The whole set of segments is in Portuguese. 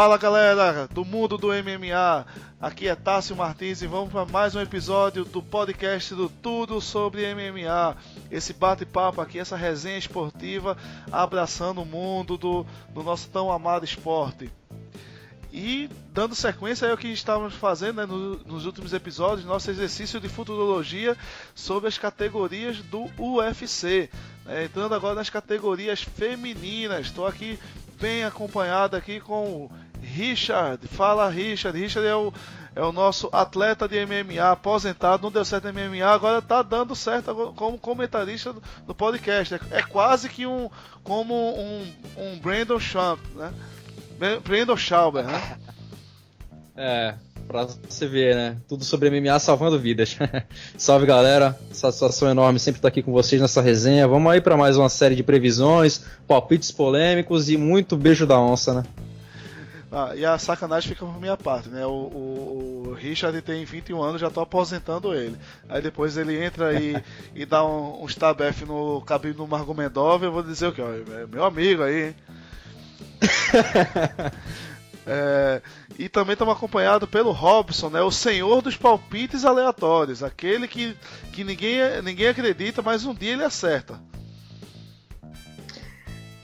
Fala galera do mundo do MMA, aqui é Tássio Martins e vamos para mais um episódio do podcast do Tudo sobre MMA. Esse bate-papo aqui, essa resenha esportiva abraçando o mundo do, do nosso tão amado esporte. E dando sequência ao que estávamos fazendo né, no, nos últimos episódios, nosso exercício de futurologia sobre as categorias do UFC. Né, entrando agora nas categorias femininas. Estou aqui bem acompanhado aqui com Richard. Fala Richard. Richard é o, é o nosso atleta de MMA aposentado. Não deu certo em MMA, agora está dando certo como comentarista do, do podcast. É, é, quase que um como um, um Brandon Champ, né? Brandon Schauber, né? É, pra você ver, né? Tudo sobre MMA salvando vidas. Salve galera, satisfação enorme sempre estar aqui com vocês nessa resenha. Vamos aí para mais uma série de previsões, palpites polêmicos e muito beijo da onça, né? Ah, e a sacanagem fica por minha parte, né? O, o, o, Richard tem 21 anos, já tô aposentando ele. Aí depois ele entra e, e dá um, um stab F no cabelo do Margomedov, eu vou dizer o que? É meu amigo aí, hein? é, e também estamos acompanhados pelo Robson, né, o senhor dos palpites aleatórios, aquele que, que ninguém, ninguém acredita, mas um dia ele acerta.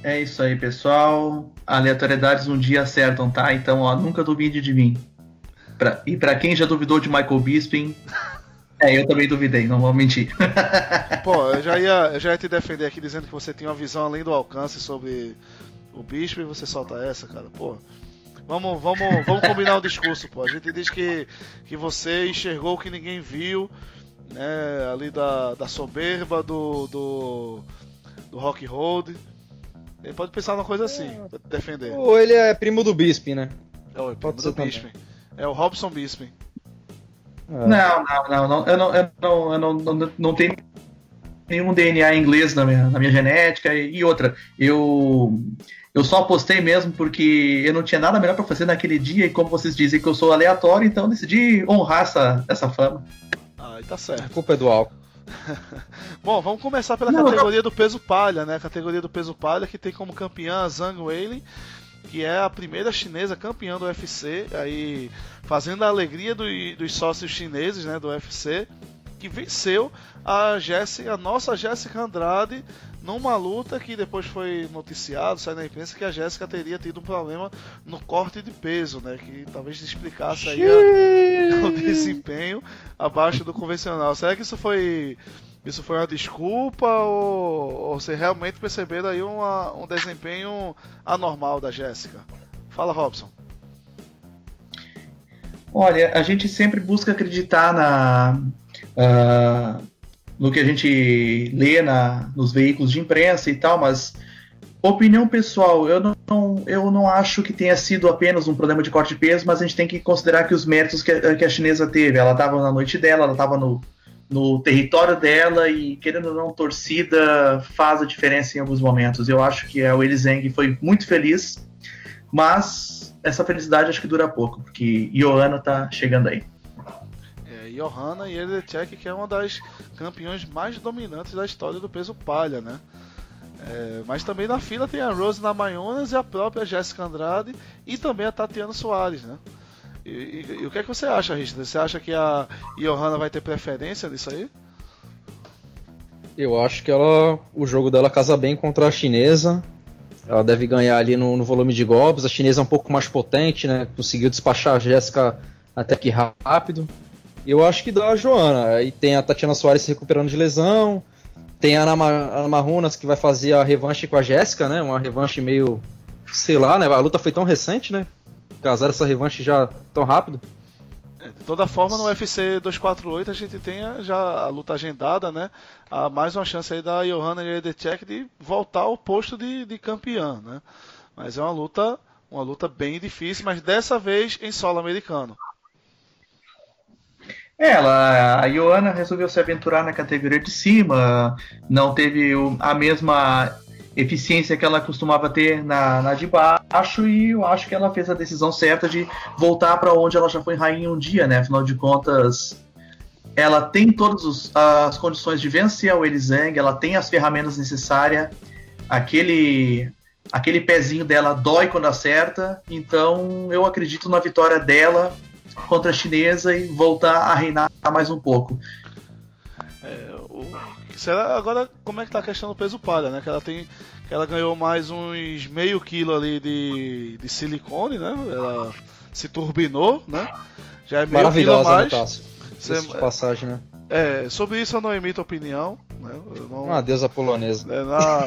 É isso aí, pessoal. Aleatoriedades um dia acertam, tá? Então, ó, nunca duvide de mim. Pra, e para quem já duvidou de Michael Bisping, é, eu também duvidei, não vou mentir. Pô, eu já ia, eu já ia te defender aqui dizendo que você tinha uma visão além do alcance sobre o bispo e você solta essa, cara. Pô. Vamos, vamos, vamos combinar um discurso, pô. A gente diz que, que você enxergou o que ninguém viu, né? Ali da, da soberba do, do, do Rock Road. Ele pode pensar numa coisa assim, é. pra defender. Ou ele é primo do Bisping, né? É, o primo do Bisping. É o Robson Bisping. É. Não, não, não, não, eu não, eu não, eu não, não, não tenho nenhum DNA inglês na minha, na minha genética e, e outra, eu eu só apostei mesmo porque eu não tinha nada melhor para fazer naquele dia e como vocês dizem que eu sou aleatório, então decidi honrar essa, essa fama. Ah, tá certo. A culpa é do álcool. Bom, vamos começar pela não, categoria do peso palha, né? A categoria do peso palha que tem como campeã a Zhang Weili, que é a primeira chinesa campeã do UFC, aí fazendo a alegria do, dos sócios chineses, né, do UFC, que venceu a Jéssica, a nossa Jéssica Andrade numa luta que depois foi noticiado, sai na imprensa, que a Jéssica teria tido um problema no corte de peso, né? Que talvez explicasse aí a, o desempenho abaixo do convencional. Será que isso foi isso foi uma desculpa ou, ou você realmente perceberam aí uma, um desempenho anormal da Jéssica? Fala, Robson. Olha, a gente sempre busca acreditar na, uh, no que a gente lê na, nos veículos de imprensa e tal, mas opinião pessoal, eu não, eu não acho que tenha sido apenas um problema de corte de peso, mas a gente tem que considerar que os méritos que a, que a chinesa teve, ela estava na noite dela, ela estava no, no território dela e, querendo ou não, torcida faz a diferença em alguns momentos. Eu acho que a Weili Zhang foi muito feliz, mas essa felicidade acho que dura pouco, porque Ioana tá chegando aí. Johanna Jedrzejczyk, que é uma das campeões mais dominantes da história do peso palha, né? É, mas também na fila tem a Rose Namajunas e a própria Jéssica Andrade e também a Tatiana Soares, né? E, e, e, o que é que você acha, Richard? Você acha que a Johanna vai ter preferência nisso aí? Eu acho que ela, o jogo dela casa bem contra a chinesa. Ela deve ganhar ali no, no volume de golpes. A chinesa é um pouco mais potente, né? Conseguiu despachar a Jéssica até que rápido. Eu acho que dá a Joana. Aí tem a Tatiana Soares se recuperando de lesão. Tem a Ana, Ana Marrunas que vai fazer a revanche com a Jéssica, né? Uma revanche meio. sei lá, né? A luta foi tão recente, né? Casar essa revanche já tão rápido. É, de toda forma, no UFC 248 a gente tem já a luta agendada, né? Há mais uma chance aí da Johanna Jedrzejczyk de voltar ao posto de, de campeã, né? Mas é uma luta, uma luta bem difícil, mas dessa vez em solo americano. É, ela, a Ioana resolveu se aventurar na categoria de cima, não teve a mesma eficiência que ela costumava ter na, na de baixo e eu acho que ela fez a decisão certa de voltar para onde ela já foi rainha um dia, né? Afinal de contas, ela tem todas as condições de vencer o Elizang, ela tem as ferramentas necessárias, aquele aquele pezinho dela dói quando acerta, então eu acredito na vitória dela contra a chinesa e voltar a reinar mais um pouco. É, o, será, agora, como é que tá a questão do peso palha, né? Que ela tem. Que ela ganhou mais uns meio quilo ali de, de silicone, né? Ela se turbinou, né? Já é meio quilo a mais. Né, passagem, né? É, sobre isso eu não emito opinião. Né? Não... Uma deusa polonesa. É, na...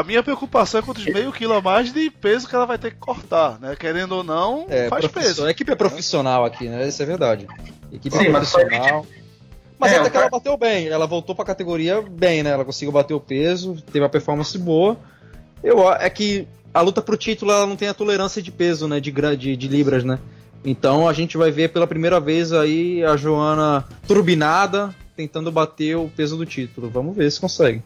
a minha preocupação é com os meio quilo a mais de peso que ela vai ter que cortar, né? Querendo ou não, é, faz peso. A equipe é profissional aqui, né? Isso é verdade. Equipe Sim, é profissional. Mas, é, até que ela bateu bem, ela voltou pra categoria bem, né? Ela conseguiu bater o peso, teve uma performance boa. Eu, é que a luta pro título ela não tem a tolerância de peso, né? De, de, de libras, né? Então a gente vai ver pela primeira vez aí a Joana turbinada tentando bater o peso do título. Vamos ver se consegue.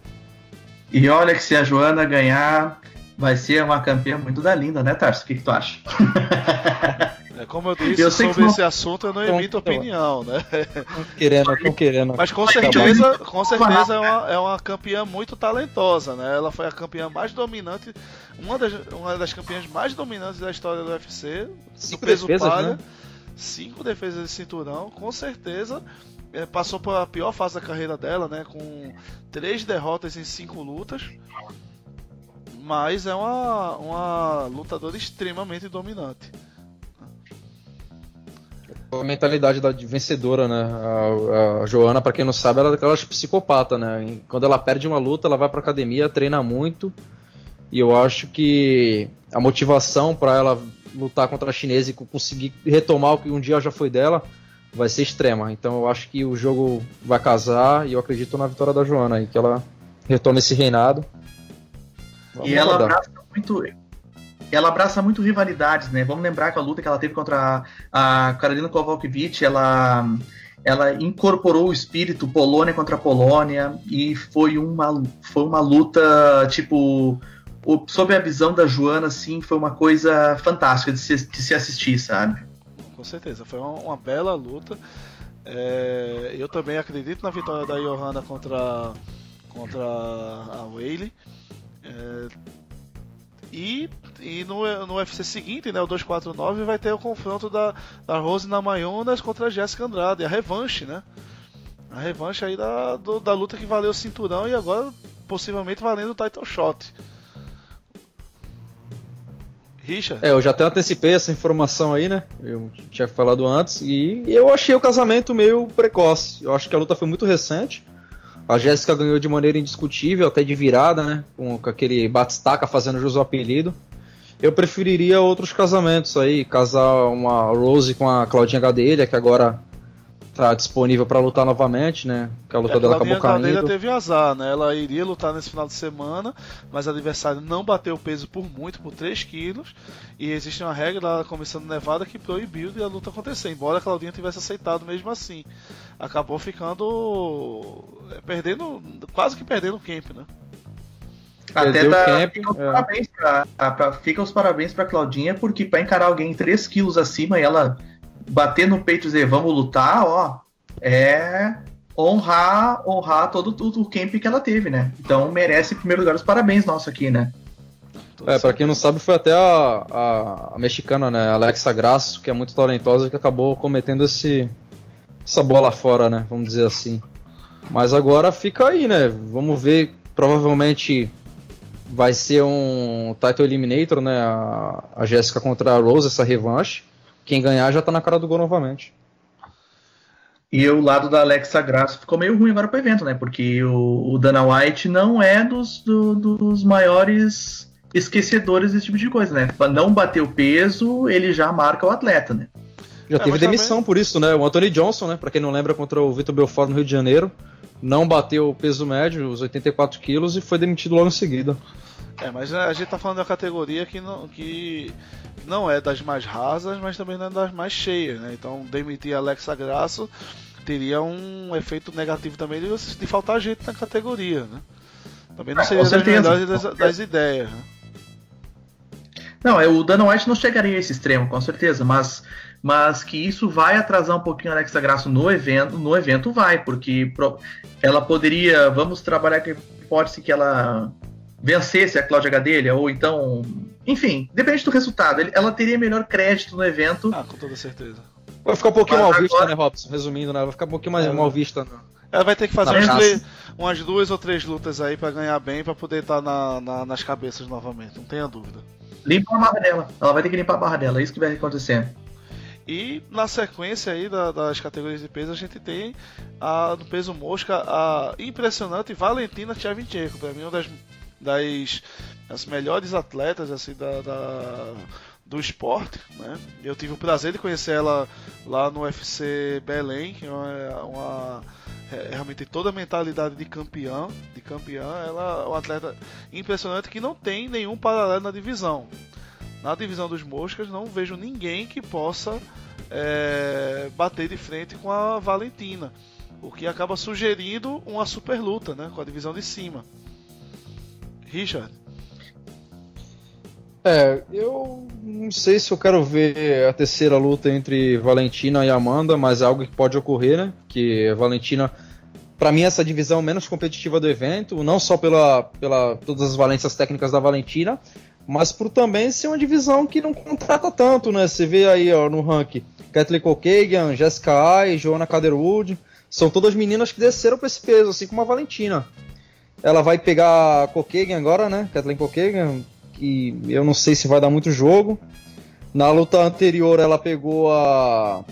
E olha que se a Joana ganhar, vai ser uma campeã muito da linda, né, Tarso? O que, que tu acha? É, como eu disse, eu sobre não... esse assunto eu não emito opinião, né? Não querendo, não querendo. Mas com certeza, com certeza é uma, é uma campeã muito talentosa, né? Ela foi a campeã mais dominante, uma das, uma das campeãs mais dominantes da história do UFC, cinco peso defesas, palha, né? cinco defesas de cinturão, com certeza passou pela pior fase da carreira dela, né? Com três derrotas em cinco lutas. Mas é uma, uma lutadora extremamente dominante a mentalidade da vencedora, né? A, a Joana, para quem não sabe, ela é daquela psicopata, né? Quando ela perde uma luta, ela vai pra academia, treina muito. E eu acho que a motivação para ela lutar contra a chinesa e conseguir retomar o que um dia já foi dela vai ser extrema. Então eu acho que o jogo vai casar e eu acredito na vitória da Joana aí, que ela retome esse reinado. Vamos e ela abraça muito ela abraça muito rivalidades, né? Vamos lembrar que a luta que ela teve contra a, a Karolina Kowalkiewicz, ela ela incorporou o espírito Polônia contra Polônia e foi uma, foi uma luta tipo sob a visão da Joana assim foi uma coisa fantástica de se, de se assistir sabe com certeza foi uma, uma bela luta é, eu também acredito na vitória da Johanna contra contra a Whaley é, e, e no, no UFC seguinte, né, o 249, vai ter o confronto da, da Rose Namajunas contra a Jessica Andrade, a revanche, né? A revanche aí da, do, da luta que valeu o cinturão e agora possivelmente valendo o title shot. Richard? É, eu já até antecipei essa informação aí, né? Eu tinha falado antes e eu achei o casamento meio precoce. Eu acho que a luta foi muito recente. A Jéssica ganhou de maneira indiscutível, até de virada, né? Com, com aquele batistaca fazendo jus ao apelido. Eu preferiria outros casamentos aí, casar uma Rose com a Claudinha Gadelha, que agora tá disponível para lutar novamente, né? Que a luta é, dela acabou caindo. Gadelha teve azar, né? Ela iria lutar nesse final de semana, mas o adversário não bateu o peso por muito, por 3 quilos, e existe uma regra lá começando Nevada que proibiu de a luta acontecer, embora a Claudinha tivesse aceitado mesmo assim. Acabou ficando é, perdendo, quase que perdendo o camp, né? Até dá, camp, fica, os é. parabéns pra, pra, fica os parabéns pra Claudinha, porque para encarar alguém 3 quilos acima e ela bater no peito e dizer vamos lutar, ó, é honrar, honrar todo, todo o camp que ela teve, né? Então merece, em primeiro lugar, os parabéns nosso aqui, né? É, pra quem não sabe, foi até a, a, a, mexicana, né? Alexa Grasso, que é muito talentosa, que acabou cometendo esse, essa bola fora, né? Vamos dizer assim. Mas agora fica aí, né? Vamos ver. Provavelmente vai ser um title eliminator, né? A, a Jéssica contra a Rose, essa revanche. Quem ganhar já tá na cara do gol novamente. E o lado da Alexa Grasso ficou meio ruim agora pro evento, né? Porque o, o Dana White não é dos, do, dos maiores esquecedores desse tipo de coisa, né? Pra não bater o peso, ele já marca o atleta, né? Já é, teve demissão também... por isso, né? O Anthony Johnson, né? Pra quem não lembra, contra o Vitor Belfort no Rio de Janeiro, não bateu o peso médio, os 84 quilos, e foi demitido logo em seguida. É, mas a gente tá falando da categoria que não, que não é das mais rasas, mas também não é das mais cheias, né? Então demitir Alexa Grasso teria um efeito negativo também de, de faltar gente na categoria, né? Também não ah, seria das melhores das, das ideias, né? Não, é, o Dana White não chegaria a esse extremo, com certeza, mas, mas que isso vai atrasar um pouquinho a Alexa Grasso no evento, no evento vai, porque ela poderia, vamos trabalhar com a hipótese que ela vencesse a Cláudia Gadelha, ou então. Enfim, depende do resultado. Ela teria melhor crédito no evento. Ah, com toda certeza. Vai ficar um pouquinho Mas mal agora... vista, né, Robson? Resumindo, né? Vai ficar um pouquinho mais é. mal vista. Né? Ela vai ter que fazer umas, umas, duas ou três lutas aí para ganhar bem, para poder estar tá na, na, nas cabeças novamente, não tenha dúvida. Limpa a barra dela. Ela vai ter que limpar a barra dela, é isso que vai acontecer. E na sequência aí da, das categorias de peso, a gente tem a, no peso mosca a impressionante Valentina Tchevchenko, para mim uma das, das, das melhores atletas assim da, da, do esporte, né? Eu tive o prazer de conhecer ela lá no UFC Belém, que é uma, é, realmente tem toda a mentalidade de campeão, de campeã, ela é uma atleta impressionante que não tem nenhum paralelo na divisão. Na divisão dos moscas não vejo ninguém que possa é, bater de frente com a Valentina, o que acaba sugerindo uma super luta, né, com a divisão de cima. Richard. É, eu não sei se eu quero ver a terceira luta entre Valentina e Amanda, mas é algo que pode ocorrer, né? Que a Valentina, para mim, essa divisão menos competitiva do evento, não só pela, pela todas as valências técnicas da Valentina, mas por também ser uma divisão que não contrata tanto, né? Você vê aí ó, no ranking Kathleen Kokagan, Jessica Ai, Joanna Caderwood, são todas meninas que desceram para esse peso, assim como a Valentina. Ela vai pegar a Kokagan agora, né? Kathleen Kokagan, que eu não sei se vai dar muito jogo. Na luta anterior ela pegou a.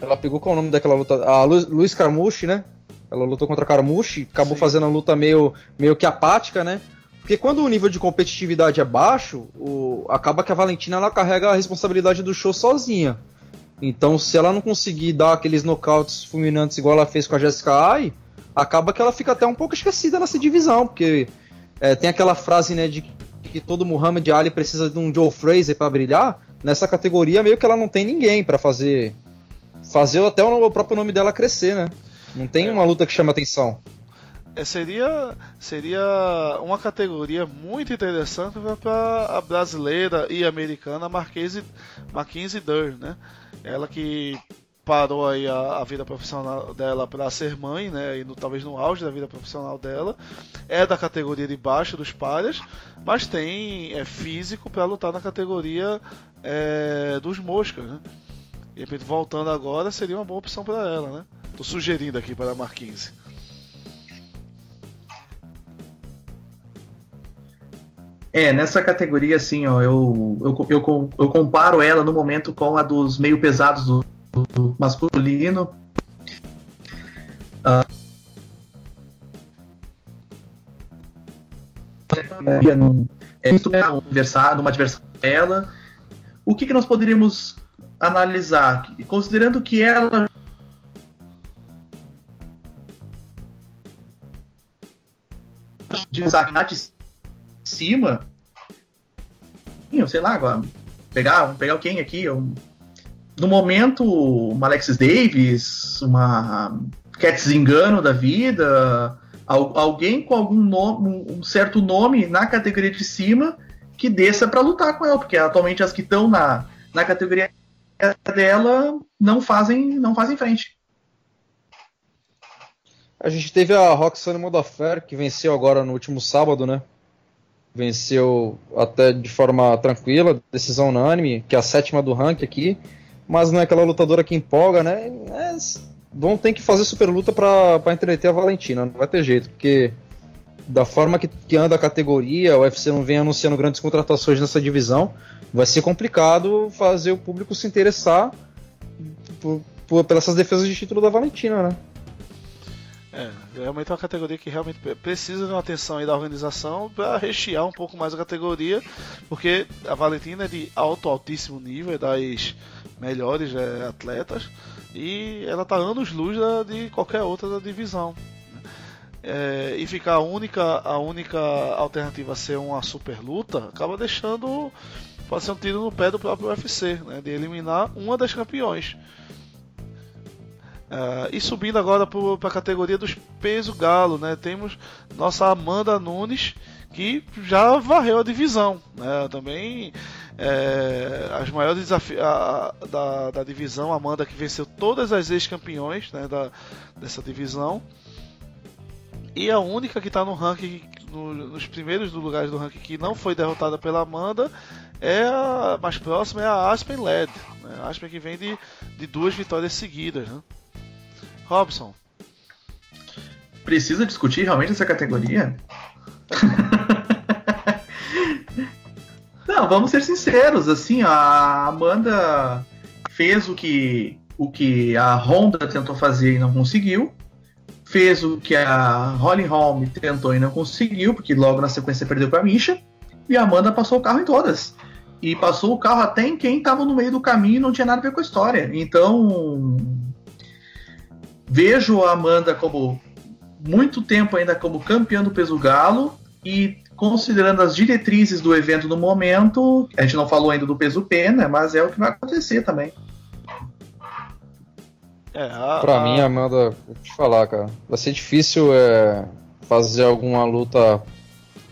Ela pegou qual é o nome daquela luta? A Lu... Luiz Carmucci, né? Ela lutou contra Carmucci, acabou Sim. fazendo a luta meio, meio que apática, né? Porque quando o nível de competitividade é baixo, o... acaba que a Valentina ela carrega a responsabilidade do show sozinha. Então, se ela não conseguir dar aqueles nocautes fulminantes igual ela fez com a Jessica Ai, acaba que ela fica até um pouco esquecida nessa divisão, porque é, tem aquela frase né, de que todo Muhammad Ali precisa de um Joe Fraser para brilhar, nessa categoria meio que ela não tem ninguém para fazer fazer até o próprio nome dela crescer, né? Não tem é. uma luta que chama atenção. É, seria seria uma categoria muito interessante para a brasileira e americana Marquise Mackenzie Durr, né? Ela que parou aí a, a vida profissional dela para ser mãe, né? E no, talvez no auge da vida profissional dela. É da categoria de baixo dos pares, mas tem é, físico para lutar na categoria é, dos moscas, né? E voltando agora, seria uma boa opção para ela, né? Tô sugerindo aqui para a Marquinhos. É, nessa categoria, assim, ó, eu, eu, eu, eu comparo ela no momento com a dos meio pesados do, masculino. Uh, é, numa adversária dela. O que, que nós poderíamos analisar? Considerando que ela de de cima, sei lá, agora, pegar, pegar alguém aqui, um, no momento, uma Alexis Davis, uma Cat Zingano da vida, alguém com algum nome, um certo nome na categoria de cima que desça para lutar com ela, porque atualmente as que estão na, na categoria dela não fazem não fazem frente. A gente teve a Roxane Modafer, que venceu agora no último sábado, né? Venceu até de forma tranquila, decisão unânime, que é a sétima do ranking aqui mas não é aquela lutadora que empolga, né? É, vão ter que fazer super luta para entreter a Valentina, não vai ter jeito, porque da forma que, que anda a categoria, o UFC não vem anunciando grandes contratações nessa divisão, vai ser complicado fazer o público se interessar por, por, pelas defesas de título da Valentina, né? É, realmente é uma categoria que realmente precisa de uma atenção aí da organização para rechear um pouco mais a categoria, porque a Valentina é de alto, altíssimo nível, é das melhores é, atletas e ela está anos luz da, de qualquer outra da divisão. Né? É, e ficar a única, a única alternativa a ser uma super luta acaba deixando pode ser um tiro no pé do próprio UFC, né, de eliminar uma das campeões. Uh, e subindo agora para a categoria dos peso galo, né? Temos nossa Amanda Nunes que já varreu a divisão, né? Também é, as maiores desafios da, da divisão, Amanda que venceu todas as ex-campeões né, dessa divisão. E a única que está no ranking no, nos primeiros lugares do ranking que não foi derrotada pela Amanda é a mais próxima é a Aspen Led. Né? Aspen que vem de, de duas vitórias seguidas. Né? Robson. Precisa discutir realmente essa categoria? Não, vamos ser sinceros, assim, a Amanda fez o que o que a Honda tentou fazer e não conseguiu, fez o que a Holly Holm tentou e não conseguiu, porque logo na sequência perdeu para a Misha, e a Amanda passou o carro em todas. E passou o carro até em quem estava no meio do caminho e não tinha nada a ver com a história. Então, vejo a Amanda como muito tempo ainda como campeã do peso galo e considerando as diretrizes do evento no momento, a gente não falou ainda do peso pena, né, mas é o que vai acontecer também. É, a, pra a... mim, Amanda, vou te falar, cara, vai ser difícil é, fazer alguma luta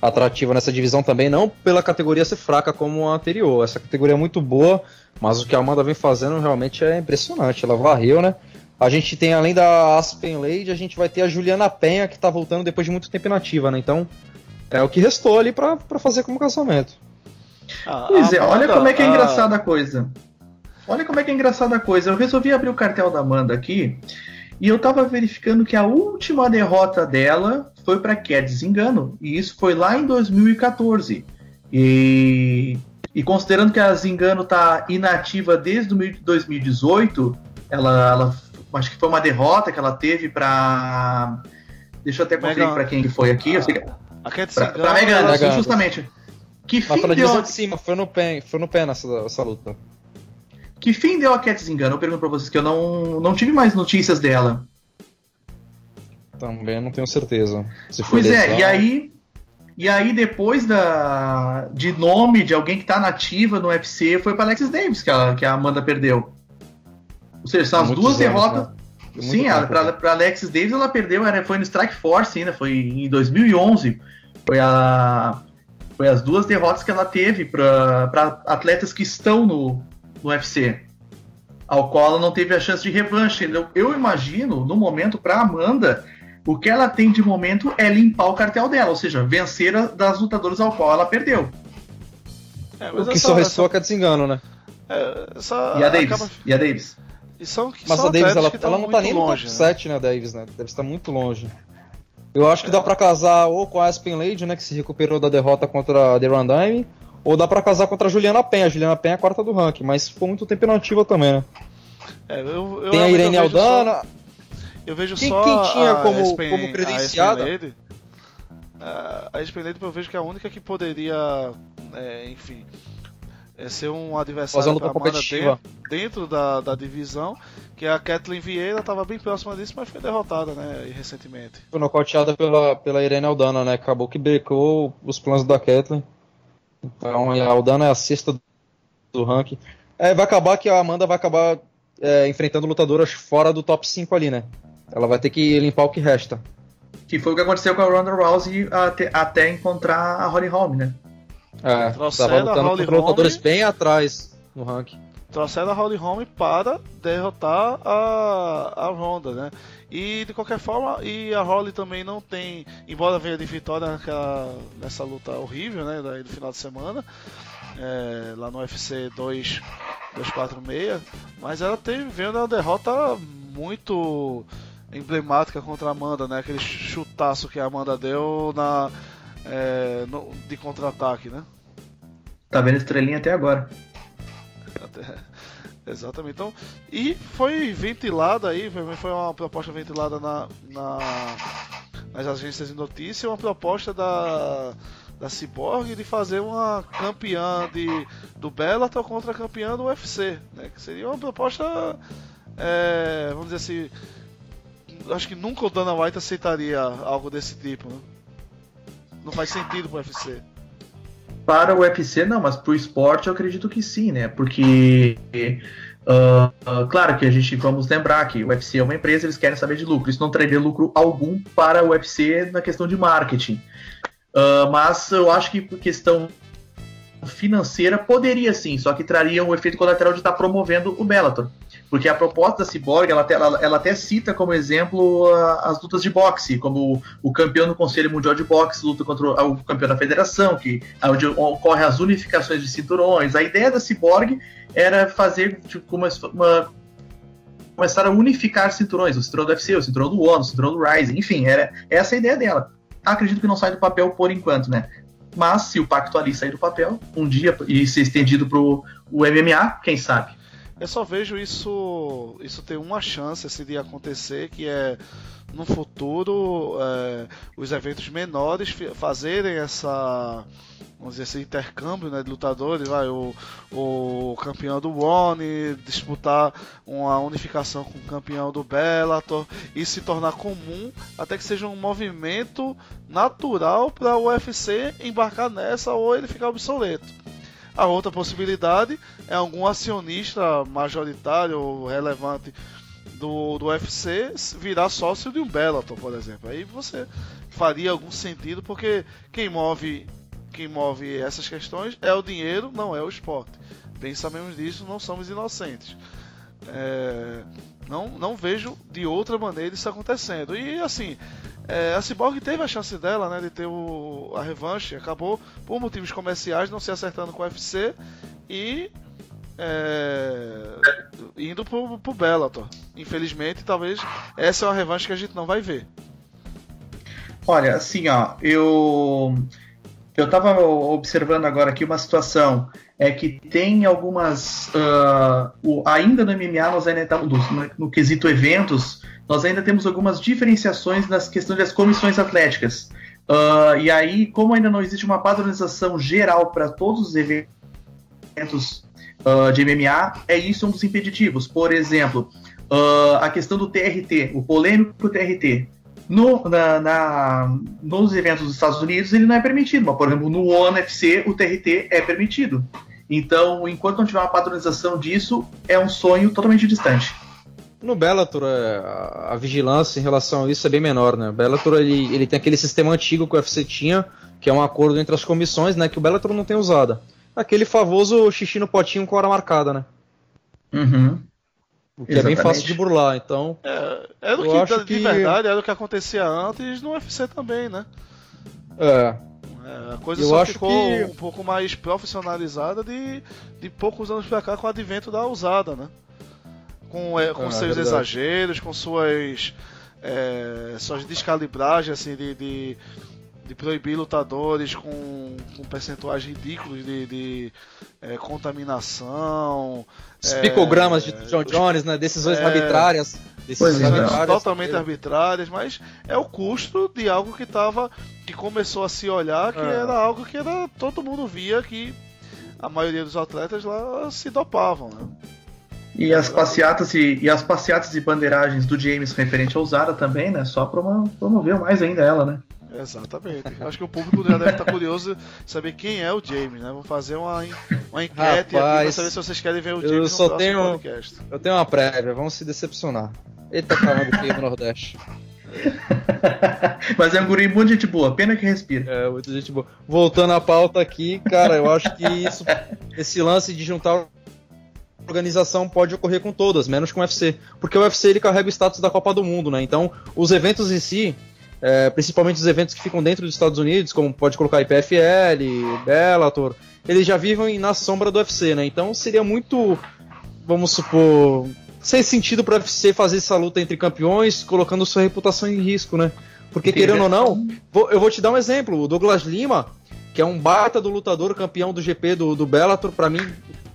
atrativa nessa divisão também, não pela categoria ser fraca como a anterior. Essa categoria é muito boa, mas o que a Amanda vem fazendo realmente é impressionante. Ela varreu, né? A gente tem, além da Aspen Lady, a gente vai ter a Juliana Penha, que tá voltando depois de muito tempo inativa, né? Então, é o que restou ali para fazer como casamento. Ah, pois é, olha como é que é engraçada a coisa. Olha como é que é engraçada a coisa. Eu resolvi abrir o cartel da Amanda aqui e eu tava verificando que a última derrota dela foi para Cat Zingano. E isso foi lá em 2014. E, e considerando que a Zingano tá inativa desde 2018, ela, ela acho que foi uma derrota que ela teve para Deixa eu até conferir para quem que foi aqui. Eu sei que... A Cat Zingano. Pra, pra Megano, justamente. Que fim Mas deu... de cima, foi no pé, foi no pé nessa, nessa luta. Que fim deu a Cat Zingano? Eu pergunto pra vocês que eu não, não tive mais notícias dela. Também não tenho certeza. pois é, e aí. E aí, depois da, de nome de alguém que tá nativa no UFC, foi para Alexis Davis que a, que a Amanda perdeu. Ou seja, são as Muitos duas anos, derrotas. Né? Sim, para pra, Alexis Davis ela perdeu, era, foi no Strike Force ainda, foi em 2011. Foi, a, foi as duas derrotas que ela teve para atletas que estão no, no UFC. Ao qual ela não teve a chance de revanche. Eu, eu imagino, no momento, para Amanda, o que ela tem de momento é limpar o cartel dela, ou seja, vencer a, das lutadoras ao qual ela perdeu. É, o que só restou é desengano, né? É, e a Davis. Acaba... E a Davis. E são, mas a Davis, ela, ela não tá nem longe, no top né? 7, né, Davis, né? Deve estar muito longe. Eu acho que dá para casar ou com a Aspen Lady, né, que se recuperou da derrota contra a The Randime, ou dá para casar contra a Juliana Penha. A Juliana Penha é a quarta do ranking, mas ficou muito tempo inativa também, né? É, eu, eu Tem a Irene Aldana. Só, eu vejo quem, só quem tinha como, Espen, como credenciada? A Aspen Lady eu vejo que é a única que poderia, é, enfim, é ser um adversário para dentro, dentro da, da divisão, que a Kathleen Vieira estava bem próxima disso, mas foi derrotada, né, recentemente. Foi nocauteada pela, pela Irene Aldana, né, acabou que brecou os planos da Kathleen. Então a Aldana é a sexta do ranking. É, vai acabar que a Amanda vai acabar é, enfrentando lutadoras fora do top 5 ali, né? Ela vai ter que limpar o que resta. Que foi o que aconteceu com a Ronda Rousey até, até encontrar a Holly Holm, né? É, tava lutando contra lutadores bem atrás no ranking. Trouxeram a Holly Holm para derrotar a, a Ronda, né? E de qualquer forma, e a Holly também não tem, embora venha de vitória naquela, nessa luta horrível, né, daí do final de semana, é, lá no UFC 2, 246, mas ela teve vendo uma derrota muito emblemática contra a Amanda, né, aquele chutaço que a Amanda deu na é, no, de contra-ataque, né? Tá vendo estrelinha até agora. Até, exatamente. Então, e foi ventilada aí, foi uma proposta ventilada na, na, nas agências de notícia, uma proposta da, da Cyborg de fazer uma campeã de, do Bellator contra a campeã do UFC, né? Que seria uma proposta, é, vamos dizer assim, acho que nunca o Dana White aceitaria algo desse tipo, né? Não faz sentido pro UFC. Para o UFC, não, mas pro esporte eu acredito que sim, né? Porque. Uh, uh, claro que a gente vamos lembrar que o UFC é uma empresa, eles querem saber de lucro. Isso não traria lucro algum para o UFC na questão de marketing. Uh, mas eu acho que por questão financeira poderia sim, só que traria um efeito colateral de estar promovendo o Bellator. Porque a proposta da Cyborg, ela, ela, ela até cita como exemplo as lutas de boxe, como o, o campeão do Conselho Mundial de Boxe luta contra o, o campeão da federação, que onde ocorre as unificações de cinturões. A ideia da Cyborg era fazer tipo, uma, uma começaram a unificar cinturões, o cinturão do UFC, o cinturão do ONU, o cinturão do Rising, enfim, era essa a ideia dela. Acredito que não sai do papel por enquanto, né? Mas se o pacto ali sair do papel, um dia e ser estendido pro o MMA, quem sabe? Eu só vejo isso, isso ter uma chance esse dia acontecer, que é no futuro é, os eventos menores fazerem essa vamos dizer esse intercâmbio né, de lutadores, vai, o, o campeão do One disputar uma unificação com o campeão do Bellator e se tornar comum até que seja um movimento natural para o UFC embarcar nessa ou ele ficar obsoleto. A outra possibilidade é algum acionista majoritário ou relevante do, do UFC virar sócio de um Bellator, por exemplo. Aí você faria algum sentido, porque quem move, quem move essas questões é o dinheiro, não é o esporte. Bem sabemos disso, não somos inocentes. É, não, não vejo de outra maneira isso acontecendo. E assim, é, a Cyborg teve a chance dela, né, de ter o, a revanche, acabou por motivos comerciais não se acertando com o UFC e é, indo pro, pro Bellator. Infelizmente, talvez essa é uma revanche que a gente não vai ver. Olha, assim, ó, eu eu tava observando agora aqui uma situação é que tem algumas uh, o, ainda no MMA nós ainda estamos no, no, quesito eventos nós ainda temos algumas diferenciações nas questões das comissões atléticas uh, e aí como ainda não existe uma padronização geral para todos os eventos uh, de MMA, é isso um dos impeditivos. Por exemplo, a questão do TRT, o polêmico TRT. No, na, na, nos eventos dos Estados Unidos ele não é permitido, mas por exemplo no ONE FC o TRT é permitido. Então, enquanto não tiver uma padronização disso, é um sonho totalmente distante. No Bellator, é, a vigilância em relação a isso é bem menor, né? O Bellator ele, ele tem aquele sistema antigo que o UFC tinha, que é um acordo entre as comissões, né? Que o Bellator não tem usado aquele famoso xixi no potinho com hora marcada, né? Uhum. O que Exatamente. é bem fácil de burlar, então. É, é do que, acho de que... verdade, era o que acontecia antes no UFC também, né? É. é a coisa eu só ficou que... um pouco mais profissionalizada de, de poucos anos pra cá com o advento da usada, né? Com, é, com ah, seus exageros, com suas. É, suas descalibragens assim, de, de de proibir lutadores com, com percentuais ridículos de, de é, contaminação. Os é, picogramas de John Jones, né? Decisões é, arbitrárias. Decisões é. arbitrárias, totalmente arbitrárias, mas é o custo de algo que tava. que começou a se olhar que é. era algo que era, todo mundo via que a maioria dos atletas lá se dopavam. Né? E as passeatas e, e, as passeatas e bandeiragens do James referente a usada também, né? Só promover mais ainda ela, né? Exatamente. Acho que o público já deve estar curioso saber quem é o James, né? Vamos fazer uma, uma enquete Rapaz, aqui pra saber se vocês querem ver o James eu só tenho, podcast. Eu tenho uma prévia, vamos se decepcionar. Eita caramba, feio no Nordeste. Mas é um guri muito gente boa, pena que respira. É, muito gente boa. Voltando à pauta aqui, cara, eu acho que isso, esse lance de juntar organização pode ocorrer com todas, menos com o UFC. Porque o UFC ele carrega o status da Copa do Mundo, né? Então, os eventos em si, é, principalmente os eventos que ficam dentro dos Estados Unidos, como pode colocar IPFL, Bellator, eles já vivem na sombra do UFC, né? Então seria muito, vamos supor, sem sentido para o UFC fazer essa luta entre campeões, colocando sua reputação em risco, né? Porque querendo ou não, vou, eu vou te dar um exemplo, o Douglas Lima, que é um baita do lutador, campeão do GP do, do Bellator, para mim,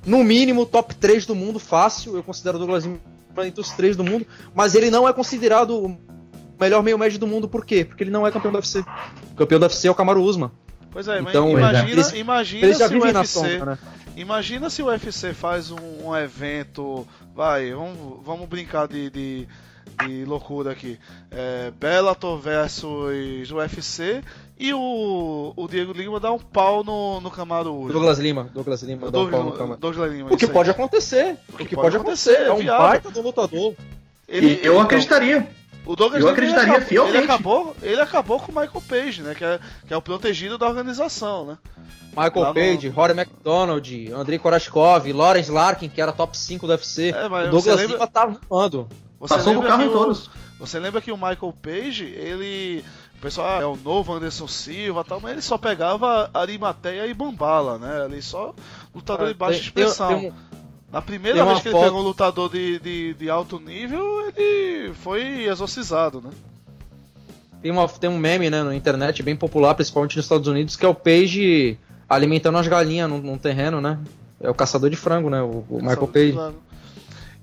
no mínimo top 3 do mundo, fácil, eu considero o Douglas Lima entre os três do mundo, mas ele não é considerado melhor meio médio do mundo, por quê? Porque ele não é campeão do UFC. O campeão do UFC é o Camaro Usman. Pois é, então, imagina, eles, imagina eles se o UFC, sombra, né? imagina se o UFC faz um, um, evento, vai, vamos, vamos brincar de, de, de loucura aqui, é, Bellator versus UFC e o, o Diego Lima dá um pau no, no Camaro Usman. Douglas Lima, Douglas Lima dá Douglas, um pau no Camaro. Douglas Lima, o que pode acontecer, o que, o que pode, pode acontecer, acontecer, é um baita do lutador. Ele, e eu então, acreditaria. O Douglas Eu acreditaria acabou, fielmente. Ele acabou, ele acabou com o Michael Page, né? Que é, que é o protegido da organização, né? Michael Lá no- Page, Rory McDonald, Andrei Korashkov, Lawrence Larkin, que era top 5 do UFC. É, mas o Douglas você lembra- Lima tava voando. Você Passou o lembra carro que em todos. Você lembra que o Michael Page, ele. O pessoal ah, é o novo Anderson Silva e tal, mas ele só pegava Arimateia e Bambala, né? Ele só lutador de baixa expressão. tem um- Na primeira vez que ele foto- pegou um lutador de, de, de alto nível, ele foi exorcizado, né? Tem, uma, tem um meme né, na internet bem popular, principalmente nos Estados Unidos, que é o Page alimentando as galinhas num, num terreno, né? É o caçador de frango, né? O, o Michael Page.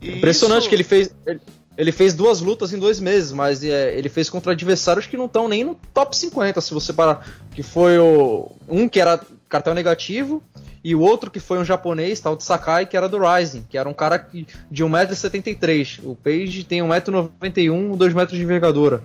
E Impressionante isso- que ele fez. Ele, ele fez duas lutas em dois meses, mas é, ele fez contra adversários que não estão nem no top 50, se você parar. Que foi o. Um que era cartão negativo, e o outro que foi um japonês, tal de Sakai, que era do Rising, que era um cara que, de 1,73m. O Page tem 1,91m, 2 metros de envergadura.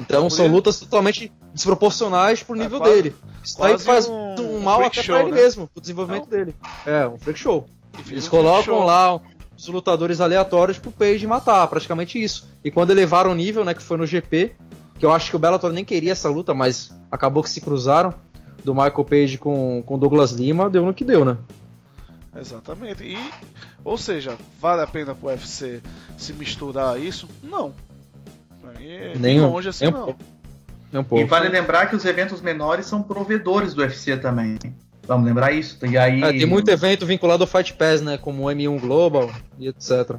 Então são lutas totalmente desproporcionais pro É nível quase- dele. Isso faz um- um, um mal freak até show, pra ele né? mesmo, pro desenvolvimento dele. É, um freak show. Eles um colocam show. lá os lutadores aleatórios pro Page matar, praticamente isso. E quando elevaram o nível, né, que foi no GP, que eu acho que o Bellator nem queria essa luta, mas acabou que se cruzaram, do Michael Page com com Douglas Lima, deu no que deu, né? Exatamente. E, ou seja, vale a pena pro UFC se misturar a isso? Não. Pra mim, é Nem um- longe assim nem um não. pouco. Nem um E pouco. vale lembrar que os eventos menores são provedores do UFC também. Vamos lembrar isso. E aí. É, tem muito evento vinculado ao Fight Pass, né, como o M1 Global e etc.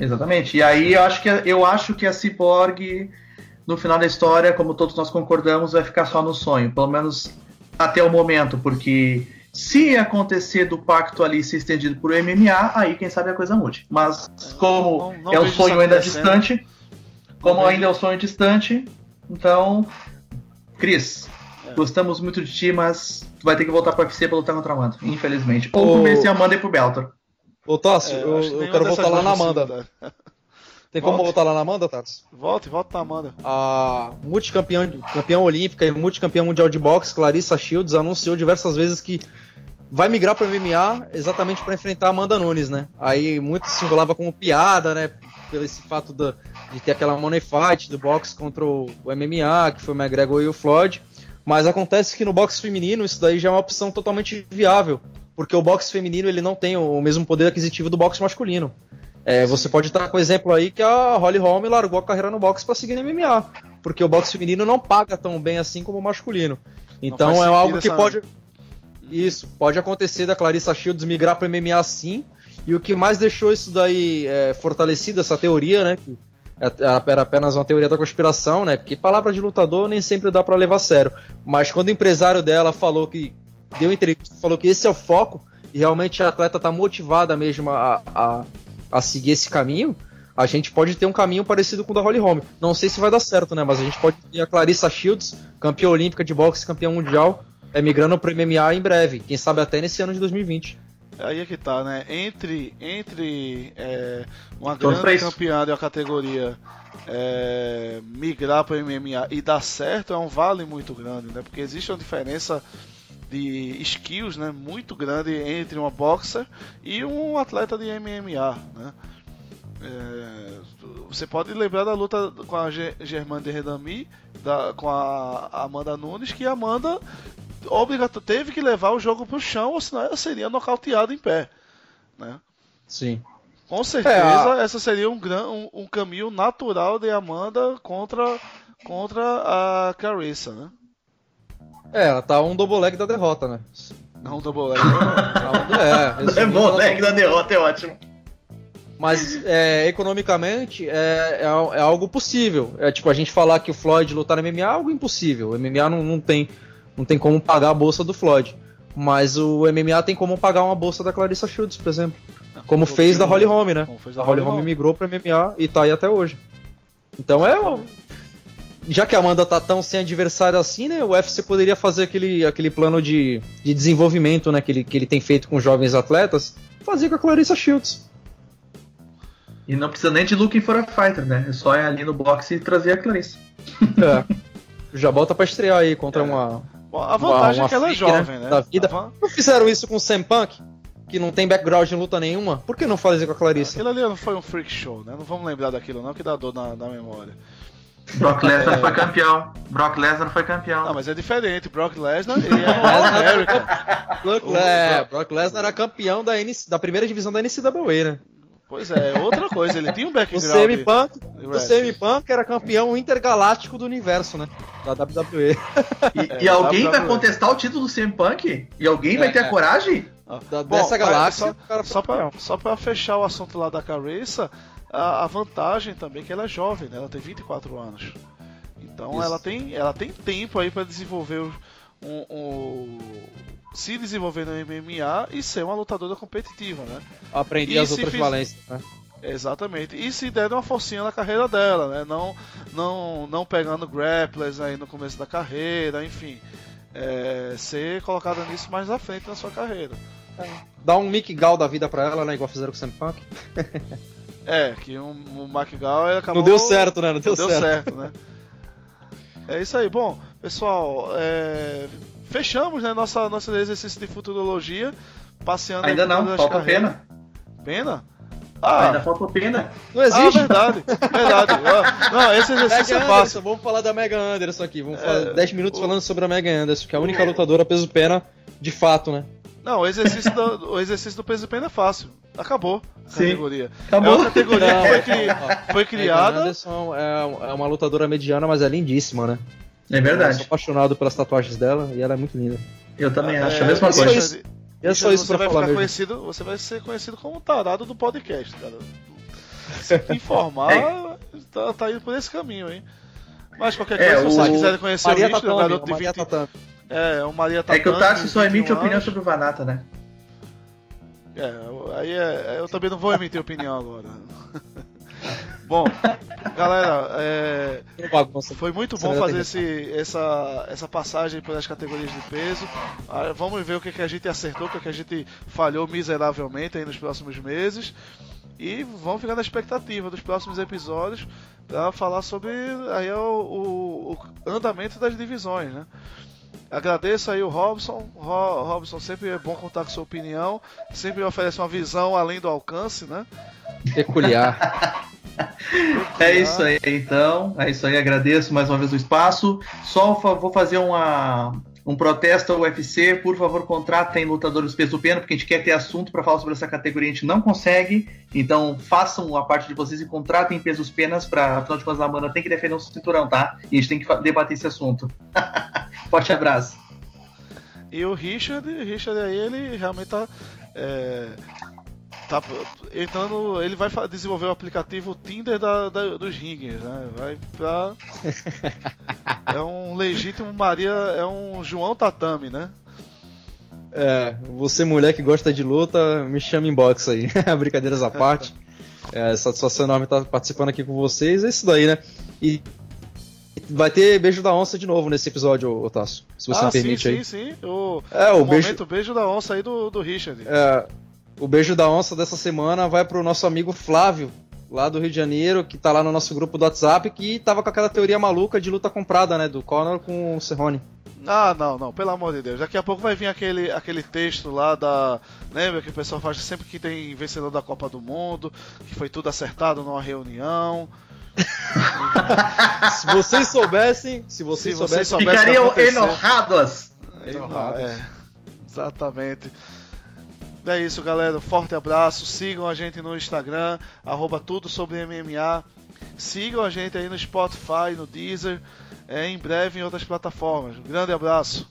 Exatamente. E aí eu acho que eu acho que a Cyborg, no final da história, como todos nós concordamos, vai ficar só no sonho, pelo menos até o momento, porque se acontecer do pacto ali ser estendido por MMA, aí quem sabe a coisa mude. Mas como Não- não é um sonho ainda distante, como ainda é um sonho distante, então, Cris, É. gostamos muito de ti, mas tu vai ter que voltar para UFC para lutar contra a Amanda, infelizmente. Ou Ô- convencer a Amanda ir pro Bellator. Ô, Tassi, É, eu, eu quero voltar lá na Amanda. Tem como Volte. voltar lá na Amanda, Tassi? Volte, volte na Amanda. A multicampeã campeã olímpica e multicampeã mundial de boxe, Clarissa Shields, anunciou diversas vezes que vai migrar para o MMA exatamente para enfrentar a Amanda Nunes, né? Aí muito se enrolava como piada, né? Pelo esse fato da- de ter aquela money fight do boxe contra o, o MMA, que foi o McGregor e o Floyd. Mas acontece que no boxe feminino isso daí já é uma opção totalmente viável, porque o boxe feminino ele não tem o mesmo poder aquisitivo do boxe masculino. É, você pode estar com o exemplo aí que a Holly Holm largou a carreira no boxe para seguir no MMA, porque o boxe feminino não paga tão bem assim como o masculino. Então é algo que essa- pode isso pode acontecer da Clarissa Shields migrar para MMA sim. E o que mais deixou isso daí é, fortalecido essa teoria, né? Que é- era apenas uma teoria da conspiração, né? Porque palavra de lutador nem sempre dá para levar a sério. Mas quando o empresário dela falou que deu entrevista, falou que esse é o foco e realmente a atleta tá motivada mesmo a, a, a seguir esse caminho, a gente pode ter um caminho parecido com o da Holly Holm. Não sei se vai dar certo, né? Mas a gente pode ter a Clarissa Shields, campeã olímpica de boxe, campeã mundial, é, migrando pro MMA em breve. Quem sabe até nesse ano de 2020. Aí é que tá, né? Entre, entre é, uma Torço pra grande campeã de uma categoria é, migrar para MMA e dar certo é um vale muito grande, né? Porque existe uma diferença de skills, né? Muito grande entre uma boxer e um atleta de MMA, né? É, você pode lembrar da luta com a Ge- Germaine de Redami, da, com a Amanda Nunes, que a Amanda obrigato, teve que levar o jogo pro chão, ou senão ela seria nocauteada em pé. Né? Sim. Com certeza, É, essa seria um, gran, um, um caminho natural de Amanda contra, contra a Carissa, né? É, ela tá um double leg da derrota, né? Não double leg. É, É bom, leg da derrota é ótimo. Mas é, economicamente é, é, é algo possível. É tipo a gente falar que o Floyd lutar no MMA é algo impossível. O MMA não, não, tem, não tem como pagar a bolsa do Floyd. Mas o MMA tem como pagar uma bolsa da Clarissa Shields, por exemplo. Como fez da Holly Holm, né? Como fez A Holly Holm migrou para MMA e tá aí até hoje. Então é. Já que a Amanda tá tão sem adversário assim, né? O UFC poderia fazer aquele, aquele plano de, de desenvolvimento, né? Que ele, que ele tem feito com jovens atletas, fazer com a Clarissa Shields. E não precisa nem de Looking for a Fighter, né? É só ir ali no boxe e trazer a Clarissa. É. Já bota pra estrear aí contra uma. Bom, a vantagem uma é que ela é freak, né, jovem, né? da vida. Van- Não fizeram isso com o Sam Punk? que não tem background em luta nenhuma, por que não fazer com a Clarissa? Aquilo ali não foi um freak show, né? Não vamos lembrar daquilo não, que dá dor na, na memória. Brock Lesnar é... foi campeão. Brock Lesnar foi campeão. Não, mas é diferente. Brock Lesnar é American. Brock, é, Brock Lesnar era campeão da, NC, da primeira divisão da NCAA, né? Pois é, outra coisa, ele tinha um background. O CM Punk, o CM Punk era campeão intergaláctico do universo, né? Da WWE. E, é, e alguém WWE. vai contestar o título do CM Punk? E alguém vai ter a é. coragem? Da, Bom, dessa galáxia. Só, só, pra, só pra fechar o assunto lá da Carissa, a, a, vantagem também é que ela é jovem, né? Ela tem 24 anos. Então ela tem, ela tem tempo aí para desenvolver um, um, se desenvolver no MMA e ser uma lutadora competitiva, né? Aprender e as outras fiz... valências, né? Exatamente. E se der uma forcinha na carreira dela, né? Não, não, não pegando grapplers aí no começo da carreira, enfim. É, ser colocada nisso mais à frente na sua carreira. É. Dá um Mick Gal da vida pra ela, né? Igual fizeram com o Sam Punk. é, que um, um Gal acabou. Não deu certo, né? Não deu, não certo. deu certo, né? É isso aí. Bom, pessoal, é... fechamos né, nossa, nosso exercício de futurologia. Passeando Ainda não, falta pena. Pena? Ah, ainda falta pena. Não existe? Ah, verdade. verdade. Não, esse exercício é fácil. Vamos falar da Mega Anderson aqui. Vamos é, falar 10 minutos o... falando sobre a Mega Anderson, que é a única lutadora peso pena de fato, né? Não, o exercício do, o exercício do peso pena é fácil. Acabou a Sim. categoria. Acabou. É uma categoria que foi, cri... foi criada. Anderson é, é uma lutadora mediana, mas é lindíssima, né? É verdade. Eu sou apaixonado pelas tatuagens dela e ela é muito linda. Eu também é, acho a mesma coisa. Isso, é só isso pra falar Conhecido, você vai ser conhecido como tarado do podcast, cara. Se informar, é. tá, tá, indo por esse caminho, hein? Mas qualquer é, coisa, se vocês quiserem conhecer Maria o Mitch, o garoto de 20... É, o Maria Tatame, É que o Tarso só emite opinião sobre o Vanata, né? É, aí é, eu também não vou emitir opinião agora. Bom, galera, é, foi muito bom fazer esse, essa, essa passagem pelas categorias de peso. Ah, vamos ver o que, que a gente acertou, o que, que a gente falhou miseravelmente aí nos próximos meses. E vamos ficar na expectativa dos próximos episódios para falar sobre aí o, o, o andamento das divisões, né? Agradeço aí o Robson. Ro Robson, sempre é bom contar com sua opinião. Sempre oferece uma visão além do alcance, né? Peculiar. é isso aí, então. É isso aí, agradeço mais uma vez o espaço. Só vou fazer uma, um protesto ao UFC, por favor, contratem lutadores peso pena, porque a gente quer ter assunto para falar sobre essa categoria, a gente não consegue. Então, façam a parte de vocês e contratem pesos penas para, afinal de contas, a Amanda tem que defender o cinturão, tá? E a gente tem que debater esse assunto. Forte abraço. E o Richard, Richard aí, ele realmente tá. É, tá entrando. Ele vai desenvolver o aplicativo Tinder da, da, dos ringers, né? Vai pra. é um legítimo Maria. É um João Tatame, né? É, você mulher que gosta de luta, me chama em box aí. Brincadeiras à parte. É, satisfação enorme estar participando aqui com vocês. É isso daí, né? E vai ter beijo da onça de novo nesse episódio, Otácio. Se você ah, me permite sim, aí. Sim, sim, o, é, o, o beijo... momento beijo da onça aí do, do Richard. É, o beijo da onça dessa semana vai pro nosso amigo Flávio, lá do Rio de Janeiro, que tá lá no nosso grupo do WhatsApp, que tava com aquela teoria maluca de luta comprada, né? Do Conor com o Cerrone. Ah, não, não, pelo amor de Deus. Daqui a pouco vai vir aquele, aquele texto lá da. Lembra que o pessoal faz sempre que tem vencedor da Copa do Mundo, que foi tudo acertado numa reunião. se vocês soubessem, se vocês, se vocês soubessem, ficariam enojados. É, exatamente. É isso, galera. Forte abraço. Sigam a gente no Instagram, arroba tudo sobre MMA. Sigam a gente aí no Spotify, no Deezer, é, em breve em outras plataformas. Um grande abraço.